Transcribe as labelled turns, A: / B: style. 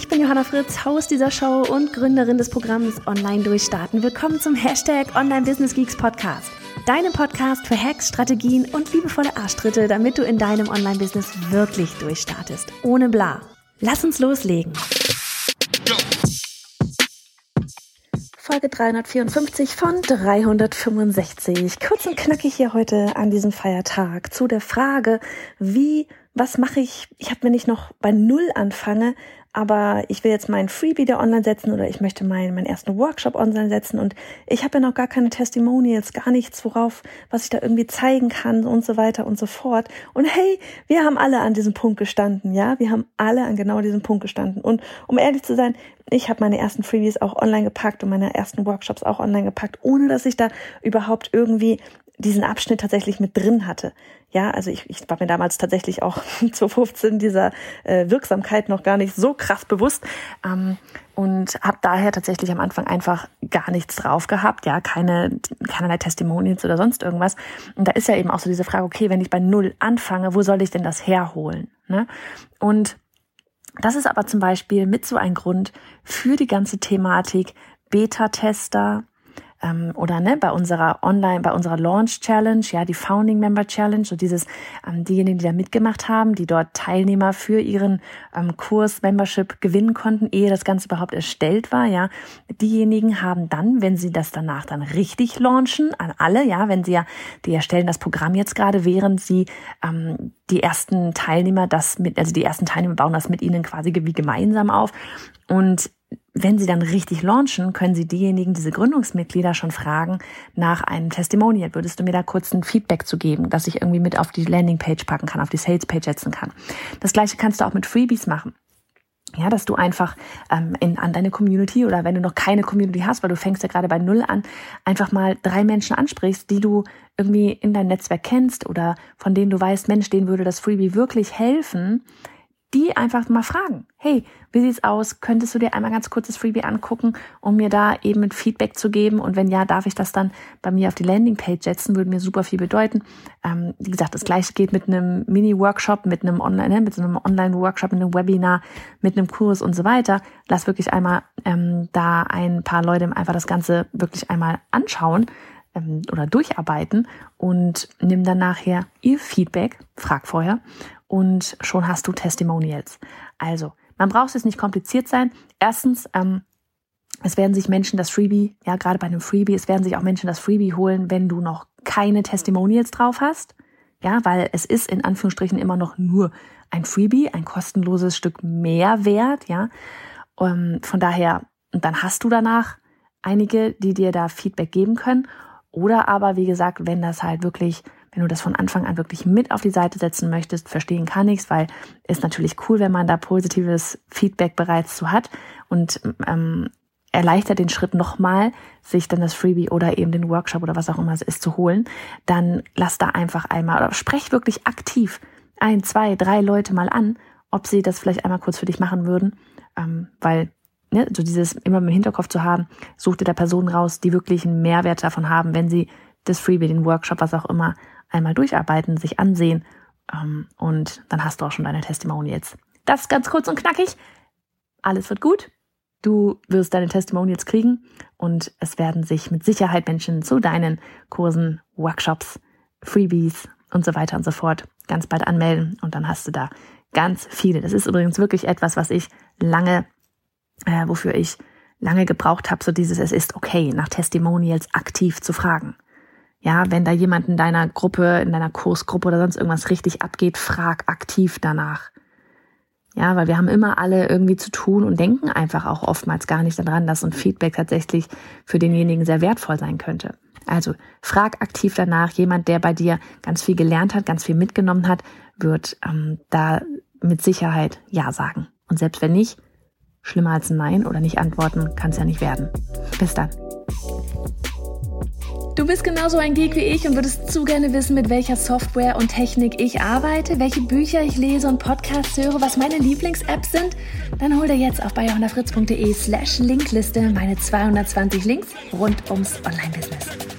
A: Ich bin Johanna Fritz, Haus dieser Show und Gründerin des Programms Online Durchstarten. Willkommen zum Hashtag Online Business Geeks Podcast. Deinem Podcast für Hacks, Strategien und liebevolle Arschtritte, damit du in deinem Online-Business wirklich durchstartest. Ohne bla. Lass uns loslegen. Folge 354 von 365. Kurz und knackig hier heute an diesem Feiertag zu der Frage, wie, was mache ich, ich habe, wenn ich noch bei Null anfange, aber ich will jetzt meinen Freebie da online setzen oder ich möchte meinen, meinen ersten Workshop online setzen und ich habe ja noch gar keine Testimonials, gar nichts, worauf, was ich da irgendwie zeigen kann und so weiter und so fort. Und hey, wir haben alle an diesem Punkt gestanden, ja, wir haben alle an genau diesem Punkt gestanden. Und um ehrlich zu sein, ich habe meine ersten Freebies auch online gepackt und meine ersten Workshops auch online gepackt, ohne dass ich da überhaupt irgendwie diesen Abschnitt tatsächlich mit drin hatte. Ja, also ich, ich war mir damals tatsächlich auch 2015 dieser äh, Wirksamkeit noch gar nicht so krass bewusst ähm, und habe daher tatsächlich am Anfang einfach gar nichts drauf gehabt, ja, keine keinerlei Testimonials oder sonst irgendwas. Und da ist ja eben auch so diese Frage, okay, wenn ich bei null anfange, wo soll ich denn das herholen? Ne? Und das ist aber zum Beispiel mit so ein Grund für die ganze Thematik Beta-Tester, ähm, oder ne, bei unserer Online, bei unserer Launch Challenge, ja, die Founding Member Challenge, so dieses, ähm, diejenigen, die da mitgemacht haben, die dort Teilnehmer für ihren ähm, Kurs Membership gewinnen konnten, ehe das Ganze überhaupt erstellt war, ja, diejenigen haben dann, wenn sie das danach dann richtig launchen, an alle, ja, wenn sie ja, die erstellen das Programm jetzt gerade, während sie ähm, die ersten Teilnehmer das mit, also die ersten Teilnehmer bauen das mit ihnen quasi wie gemeinsam auf. Und wenn Sie dann richtig launchen, können Sie diejenigen, diese Gründungsmitglieder schon fragen nach einem Testimonial. Würdest du mir da kurz ein Feedback zu geben, dass ich irgendwie mit auf die Landingpage packen kann, auf die Salespage setzen kann? Das gleiche kannst du auch mit Freebies machen. Ja, dass du einfach ähm, in, an deine Community oder wenn du noch keine Community hast, weil du fängst ja gerade bei Null an, einfach mal drei Menschen ansprichst, die du irgendwie in dein Netzwerk kennst oder von denen du weißt, Mensch, denen würde das Freebie wirklich helfen, die einfach mal fragen. Hey, wie sieht's aus? Könntest du dir einmal ganz kurz das Freebie angucken, um mir da eben ein Feedback zu geben? Und wenn ja, darf ich das dann bei mir auf die Landingpage setzen? Würde mir super viel bedeuten. Ähm, wie gesagt, das gleiche geht mit einem Mini-Workshop, mit einem Online, ne, mit einem Online-Workshop, mit einem Webinar, mit einem Kurs und so weiter. Lass wirklich einmal ähm, da ein paar Leute einfach das Ganze wirklich einmal anschauen ähm, oder durcharbeiten und nimm dann nachher ihr Feedback, frag vorher und schon hast du Testimonials. Also, man braucht es nicht kompliziert sein. Erstens, ähm, es werden sich Menschen das Freebie, ja, gerade bei einem Freebie, es werden sich auch Menschen das Freebie holen, wenn du noch keine Testimonials drauf hast. Ja, weil es ist in Anführungsstrichen immer noch nur ein Freebie, ein kostenloses Stück Mehrwert, ja. Ähm, von daher, und dann hast du danach einige, die dir da Feedback geben können. Oder aber, wie gesagt, wenn das halt wirklich wenn du das von Anfang an wirklich mit auf die Seite setzen möchtest, verstehen kann ich's, weil ist natürlich cool, wenn man da positives Feedback bereits zu hat und ähm, erleichtert den Schritt nochmal, sich dann das Freebie oder eben den Workshop oder was auch immer es ist zu holen, dann lass da einfach einmal oder sprech wirklich aktiv ein, zwei, drei Leute mal an, ob sie das vielleicht einmal kurz für dich machen würden, ähm, weil ne, so dieses immer im Hinterkopf zu haben, such dir da Personen raus, die wirklich einen Mehrwert davon haben, wenn sie das Freebie, den Workshop, was auch immer, einmal durcharbeiten, sich ansehen ähm, und dann hast du auch schon deine Testimonials. Das ganz kurz und knackig. Alles wird gut. Du wirst deine Testimonials kriegen und es werden sich mit Sicherheit Menschen zu deinen Kursen, Workshops, Freebies und so weiter und so fort ganz bald anmelden und dann hast du da ganz viele. Das ist übrigens wirklich etwas, was ich lange, äh, wofür ich lange gebraucht habe, so dieses, es ist okay, nach Testimonials aktiv zu fragen. Ja, wenn da jemand in deiner Gruppe, in deiner Kursgruppe oder sonst irgendwas richtig abgeht, frag aktiv danach. Ja, weil wir haben immer alle irgendwie zu tun und denken einfach auch oftmals gar nicht daran, dass ein Feedback tatsächlich für denjenigen sehr wertvoll sein könnte. Also frag aktiv danach. Jemand, der bei dir ganz viel gelernt hat, ganz viel mitgenommen hat, wird ähm, da mit Sicherheit Ja sagen. Und selbst wenn nicht, Schlimmer als ein Nein oder nicht antworten kann es ja nicht werden. Bis dann. Du bist genauso ein Geek wie ich und würdest zu gerne wissen, mit welcher Software und Technik ich arbeite, welche Bücher ich lese und Podcasts höre, was meine Lieblings-Apps sind? Dann hol dir jetzt auf bayerhonderfritz.de slash Linkliste meine 220 Links rund ums Online-Business.